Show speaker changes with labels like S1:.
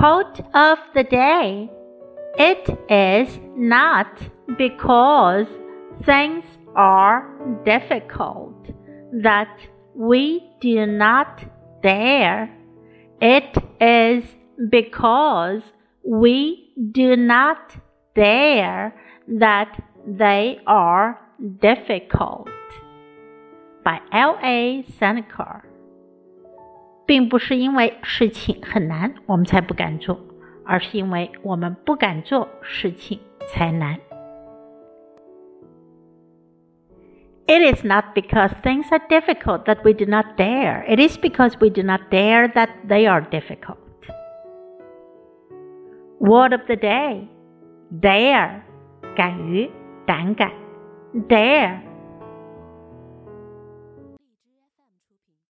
S1: Quote of the day It is not because things are difficult that we do not dare. It is because we do not dare that they are difficult. By L. A. Seneca. 并不是因为事情很难，我们才不敢做，而是因为我们不敢做事情才难。It is not because things are difficult that we do not dare. It is because we do not dare that they are difficult. Word of the day: dare，敢于、胆敢，dare